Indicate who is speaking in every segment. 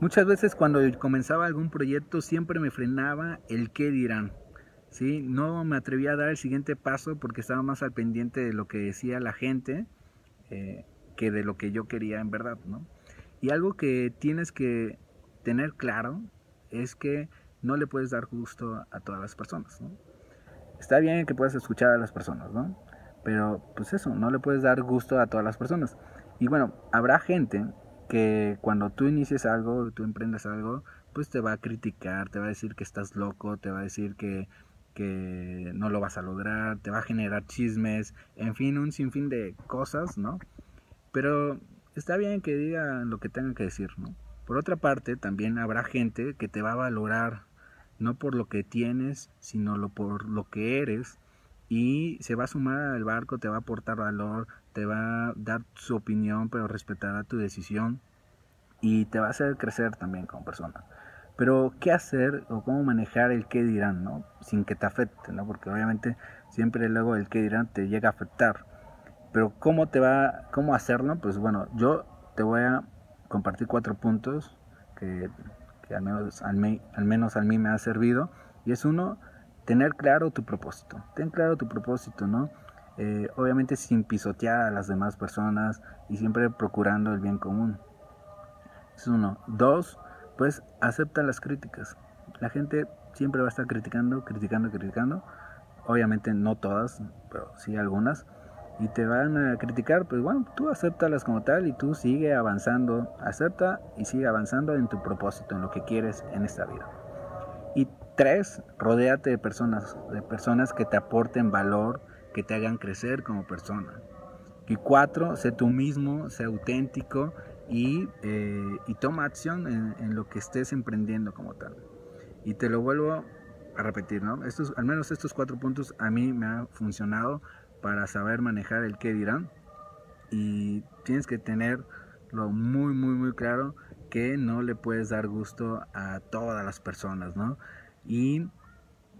Speaker 1: Muchas veces cuando comenzaba algún proyecto siempre me frenaba el qué dirán. ¿sí? No me atrevía a dar el siguiente paso porque estaba más al pendiente de lo que decía la gente eh, que de lo que yo quería en verdad. ¿no? Y algo que tienes que tener claro es que no le puedes dar gusto a todas las personas. Está bien que puedas escuchar a las personas, ¿no? Pero pues eso, no le puedes dar gusto a todas las personas. Y bueno, habrá gente que cuando tú inicies algo, tú emprendas algo, pues te va a criticar, te va a decir que estás loco, te va a decir que, que no lo vas a lograr, te va a generar chismes, en fin, un sinfín de cosas, ¿no? Pero está bien que digan lo que tengan que decir, ¿no? Por otra parte, también habrá gente que te va a valorar no por lo que tienes, sino lo, por lo que eres y se va a sumar al barco, te va a aportar valor, te va a dar su opinión, pero respetará tu decisión y te va a hacer crecer también como persona. Pero qué hacer o cómo manejar el qué dirán, ¿no? Sin que te afecte, ¿no? Porque obviamente siempre luego el qué dirán te llega a afectar. Pero cómo te va, cómo hacerlo, pues bueno, yo te voy a compartir cuatro puntos que, al menos al, al menos a mí me ha servido. Y es uno, tener claro tu propósito. Ten claro tu propósito, ¿no? Eh, obviamente sin pisotear a las demás personas y siempre procurando el bien común. Es uno. Dos, pues acepta las críticas. La gente siempre va a estar criticando, criticando, criticando. Obviamente no todas, pero sí algunas. Y te van a criticar, pues bueno, tú acéptalas como tal y tú sigue avanzando. Acepta y sigue avanzando en tu propósito, en lo que quieres en esta vida. Y tres, rodéate de personas, de personas que te aporten valor, que te hagan crecer como persona. Y cuatro, sé tú mismo, sé auténtico y, eh, y toma acción en, lo que estés emprendiendo como tal. Y te lo vuelvo a repetir, ¿no? Estos, al menos estos cuatro puntos a mí me han funcionado para saber manejar el qué dirán. Y tienes que tenerlo muy, muy, muy claro que no le puedes dar gusto a todas las personas, ¿no? Y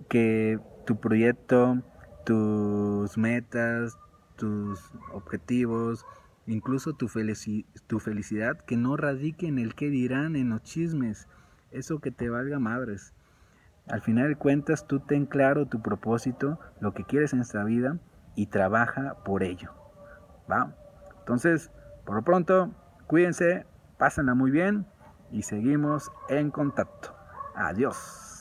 Speaker 1: que tu proyecto, tus metas, tus objetivos, incluso tu, felicidad, que no radique en el que dirán, en los chismes, eso que te valga madres. Al final de cuentas, tú ten claro tu propósito, lo que quieres en esta vida y trabaja por ello. ¿Va? Entonces, por lo pronto, cuídense, pásenla muy bien y seguimos en contacto. Adiós.